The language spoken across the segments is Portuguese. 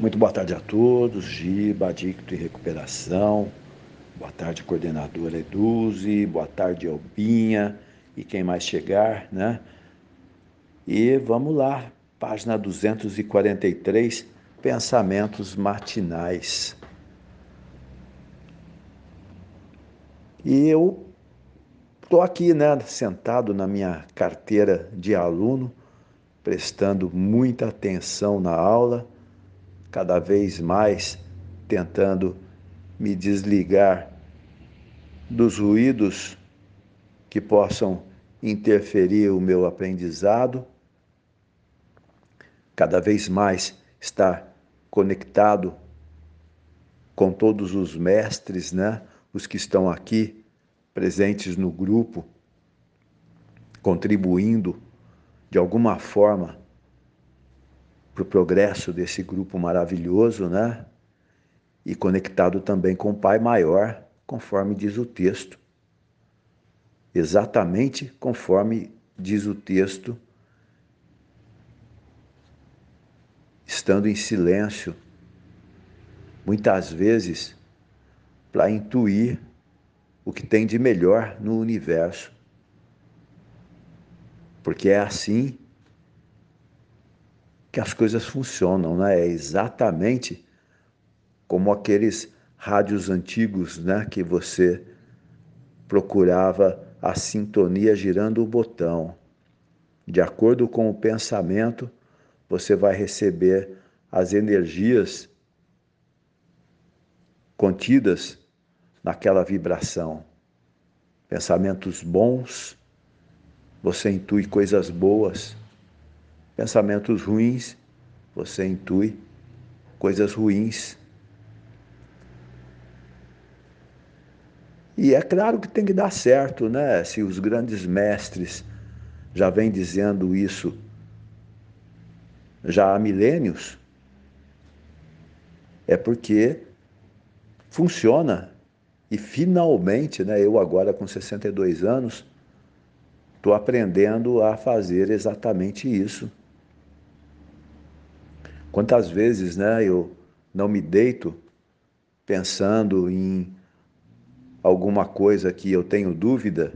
Muito boa tarde a todos, Giba, Adicto e Recuperação. Boa tarde, coordenadora Eduze. Boa tarde, Albinha. E quem mais chegar, né? E vamos lá, página 243, Pensamentos Matinais. E eu estou aqui, né, sentado na minha carteira de aluno, prestando muita atenção na aula cada vez mais tentando me desligar dos ruídos que possam interferir o meu aprendizado, cada vez mais estar conectado com todos os mestres, né? Os que estão aqui presentes no grupo, contribuindo de alguma forma para o progresso desse grupo maravilhoso, né? E conectado também com o Pai Maior, conforme diz o texto. Exatamente conforme diz o texto, estando em silêncio, muitas vezes para intuir o que tem de melhor no universo. Porque é assim que as coisas funcionam, né? É exatamente como aqueles rádios antigos, né, que você procurava a sintonia girando o botão. De acordo com o pensamento, você vai receber as energias contidas naquela vibração. Pensamentos bons, você intui coisas boas pensamentos ruins, você intui coisas ruins. E é claro que tem que dar certo, né? Se os grandes mestres já vêm dizendo isso já há milênios, é porque funciona. E finalmente, né, eu agora com 62 anos, estou aprendendo a fazer exatamente isso. Quantas vezes, né, eu não me deito pensando em alguma coisa que eu tenho dúvida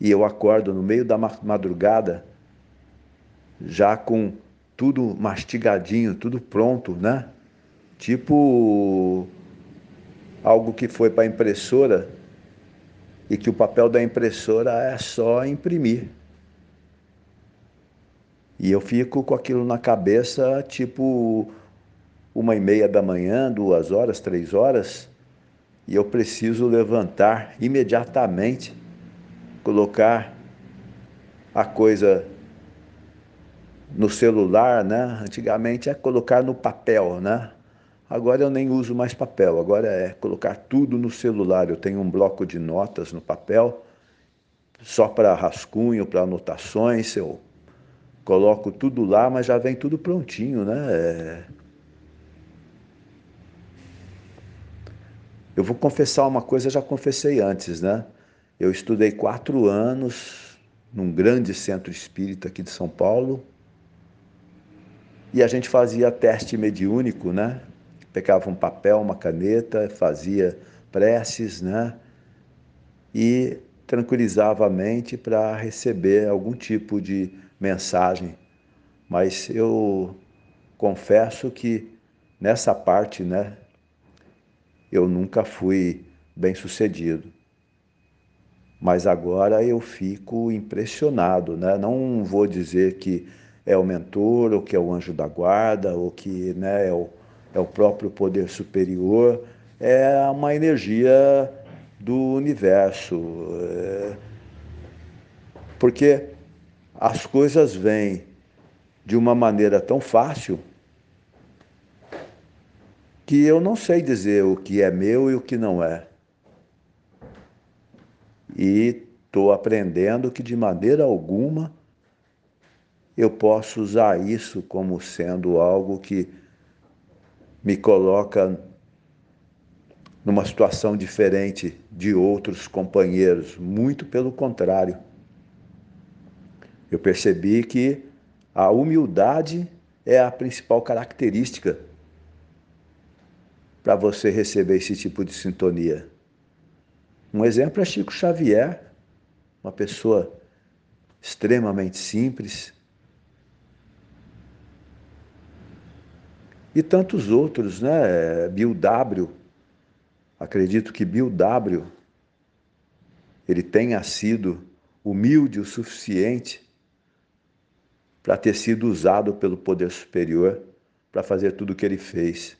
e eu acordo no meio da madrugada já com tudo mastigadinho, tudo pronto, né? Tipo algo que foi para a impressora e que o papel da impressora é só imprimir. E eu fico com aquilo na cabeça, tipo uma e meia da manhã, duas horas, três horas, e eu preciso levantar imediatamente, colocar a coisa no celular, né? Antigamente é colocar no papel, né? Agora eu nem uso mais papel, agora é colocar tudo no celular. Eu tenho um bloco de notas no papel, só para rascunho, para anotações. Eu coloco tudo lá, mas já vem tudo prontinho, né? Eu vou confessar uma coisa, já confessei antes, né? Eu estudei quatro anos num grande centro espírita aqui de São Paulo e a gente fazia teste mediúnico, né? Pegava um papel, uma caneta, fazia preces, né? E tranquilizava a mente para receber algum tipo de mensagem, mas eu confesso que nessa parte, né, eu nunca fui bem sucedido. Mas agora eu fico impressionado, né? Não vou dizer que é o mentor, ou que é o anjo da guarda, ou que né, é, o, é o próprio poder superior, é uma energia do universo. É... Porque as coisas vêm de uma maneira tão fácil que eu não sei dizer o que é meu e o que não é. E estou aprendendo que de maneira alguma eu posso usar isso como sendo algo que me coloca numa situação diferente de outros companheiros, muito pelo contrário eu percebi que a humildade é a principal característica para você receber esse tipo de sintonia. Um exemplo é Chico Xavier, uma pessoa extremamente simples. E tantos outros, né? Bill W. Acredito que Bill W. ele tenha sido humilde o suficiente para ter sido usado pelo poder superior para fazer tudo o que ele fez.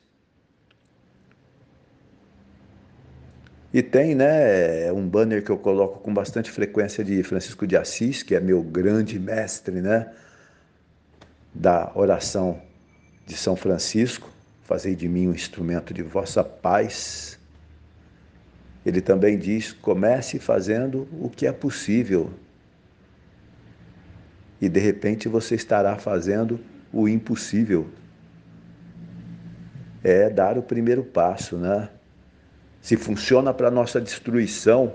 E tem, né, um banner que eu coloco com bastante frequência de Francisco de Assis, que é meu grande mestre, né, da oração de São Francisco, fazei de mim um instrumento de vossa paz. Ele também diz: comece fazendo o que é possível. E de repente você estará fazendo o impossível. É dar o primeiro passo, né? se funciona para nossa destruição,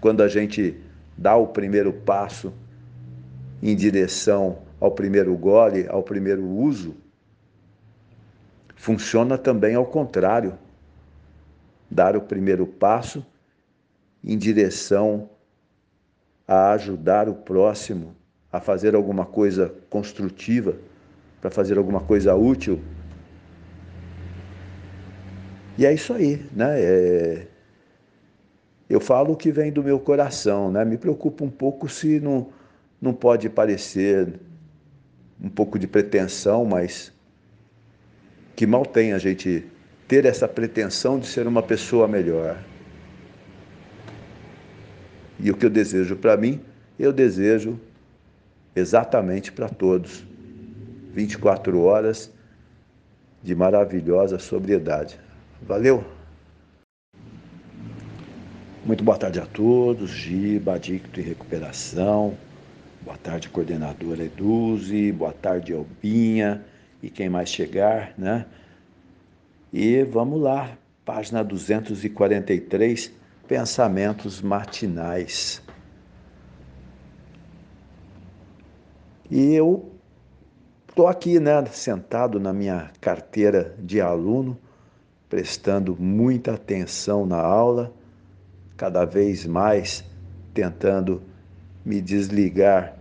quando a gente dá o primeiro passo em direção ao primeiro gole, ao primeiro uso, funciona também ao contrário. Dar o primeiro passo em direção a ajudar o próximo a fazer alguma coisa construtiva, para fazer alguma coisa útil e é isso aí, né? É... Eu falo o que vem do meu coração, né? Me preocupa um pouco se não, não pode parecer um pouco de pretensão, mas que mal tem a gente ter essa pretensão de ser uma pessoa melhor. E o que eu desejo para mim, eu desejo exatamente para todos. 24 horas de maravilhosa sobriedade. Valeu! Muito boa tarde a todos, Giba, Adicto e Recuperação. Boa tarde, coordenadora Eduze. Boa tarde, Albinha. E quem mais chegar, né? E vamos lá, página 243, Pensamentos Matinais. E eu estou aqui, né, sentado na minha carteira de aluno, prestando muita atenção na aula, cada vez mais tentando me desligar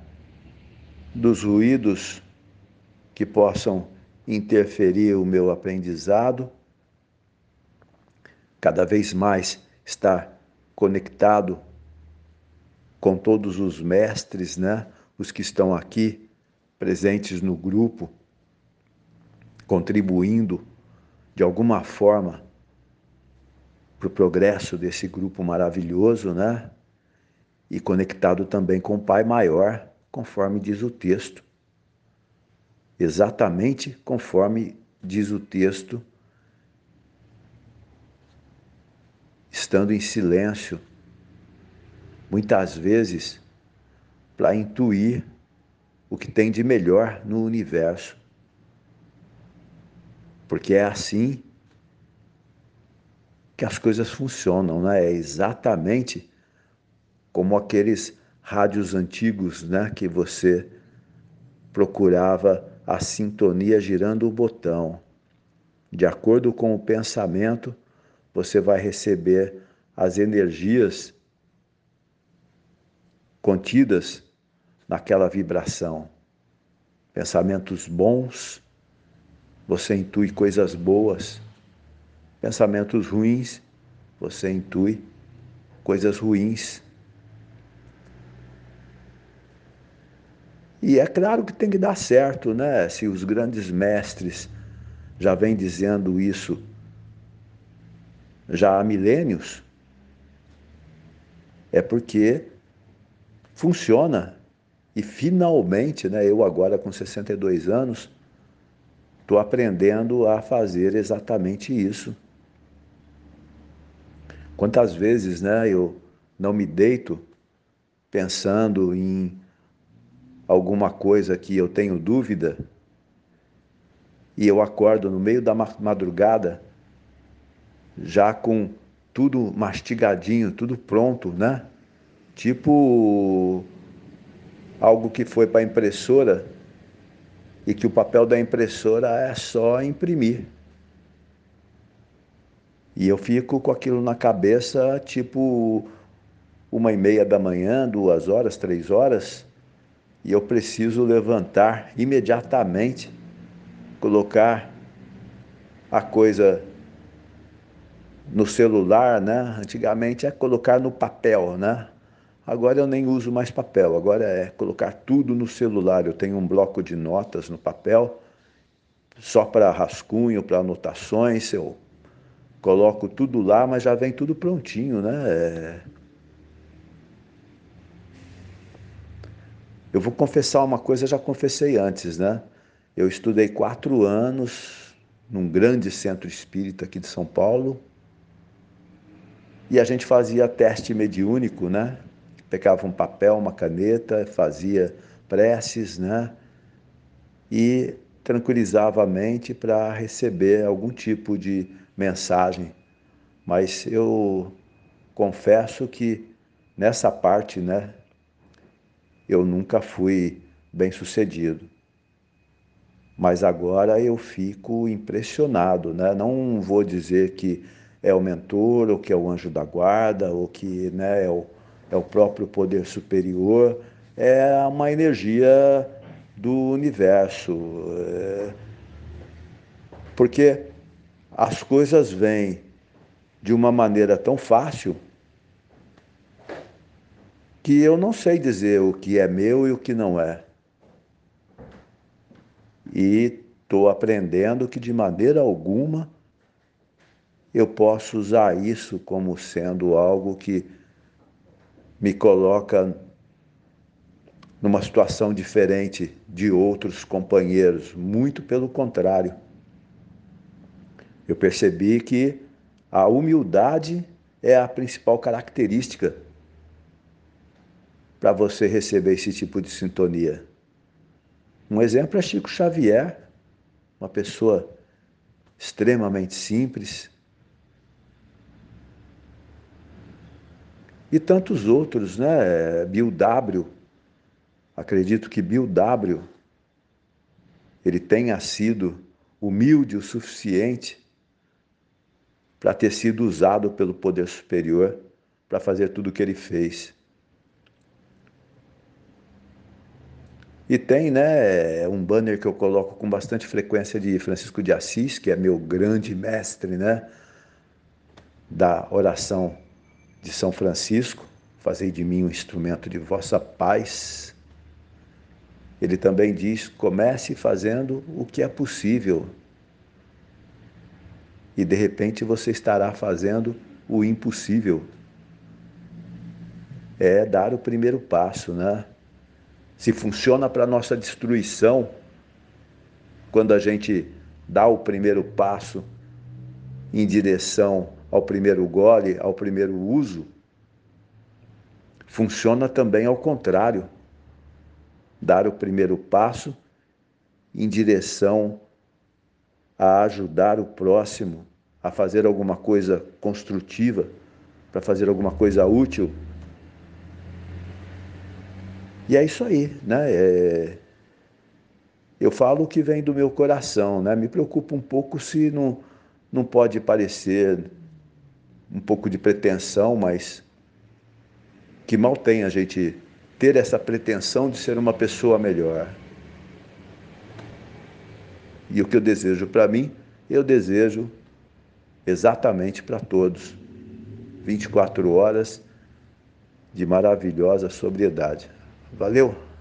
dos ruídos que possam interferir o meu aprendizado, cada vez mais estar conectado com todos os mestres, né? Os que estão aqui presentes no grupo, contribuindo de alguma forma, para o progresso desse grupo maravilhoso, né? E conectado também com o Pai Maior, conforme diz o texto. Exatamente conforme diz o texto, estando em silêncio, muitas vezes para intuir o que tem de melhor no universo porque é assim que as coisas funcionam, né? É exatamente como aqueles rádios antigos, né, que você procurava a sintonia girando o botão. De acordo com o pensamento, você vai receber as energias contidas naquela vibração. Pensamentos bons, você intui coisas boas. Pensamentos ruins, você intui coisas ruins. E é claro que tem que dar certo, né? Se os grandes mestres já vêm dizendo isso já há milênios, é porque funciona. E finalmente, né, eu agora com 62 anos, Estou aprendendo a fazer exatamente isso. Quantas vezes, né, eu não me deito pensando em alguma coisa que eu tenho dúvida e eu acordo no meio da madrugada já com tudo mastigadinho, tudo pronto, né? Tipo algo que foi para a impressora e que o papel da impressora é só imprimir. E eu fico com aquilo na cabeça, tipo uma e meia da manhã, duas horas, três horas, e eu preciso levantar imediatamente, colocar a coisa no celular, né? Antigamente é colocar no papel, né? Agora eu nem uso mais papel, agora é colocar tudo no celular. Eu tenho um bloco de notas no papel, só para rascunho, para anotações. Eu coloco tudo lá, mas já vem tudo prontinho, né? É... Eu vou confessar uma coisa, já confessei antes, né? Eu estudei quatro anos num grande centro espírita aqui de São Paulo e a gente fazia teste mediúnico, né? pegava um papel, uma caneta, fazia preces, né? E tranquilizava a mente para receber algum tipo de mensagem. Mas eu confesso que nessa parte, né, eu nunca fui bem sucedido. Mas agora eu fico impressionado, né? Não vou dizer que é o mentor, ou que é o anjo da guarda, ou que né, é o é o próprio poder superior, é uma energia do universo. É... Porque as coisas vêm de uma maneira tão fácil que eu não sei dizer o que é meu e o que não é. E estou aprendendo que de maneira alguma eu posso usar isso como sendo algo que me coloca numa situação diferente de outros companheiros, muito pelo contrário. Eu percebi que a humildade é a principal característica para você receber esse tipo de sintonia. Um exemplo é Chico Xavier, uma pessoa extremamente simples, e tantos outros, né? Bill W. Acredito que Bill W. ele tenha sido humilde o suficiente para ter sido usado pelo poder superior para fazer tudo o que ele fez. E tem, né, um banner que eu coloco com bastante frequência de Francisco de Assis, que é meu grande mestre, né, da oração de São Francisco, fazei de mim um instrumento de vossa paz. Ele também diz: comece fazendo o que é possível. E de repente você estará fazendo o impossível. É dar o primeiro passo, né? Se funciona para nossa destruição, quando a gente dá o primeiro passo em direção ao primeiro gole, ao primeiro uso, funciona também ao contrário. Dar o primeiro passo em direção a ajudar o próximo a fazer alguma coisa construtiva, para fazer alguma coisa útil. E é isso aí, né? É... Eu falo o que vem do meu coração, né? Me preocupa um pouco se não, não pode parecer um pouco de pretensão, mas que mal tem a gente ter essa pretensão de ser uma pessoa melhor. E o que eu desejo para mim, eu desejo exatamente para todos. 24 horas de maravilhosa sobriedade. Valeu!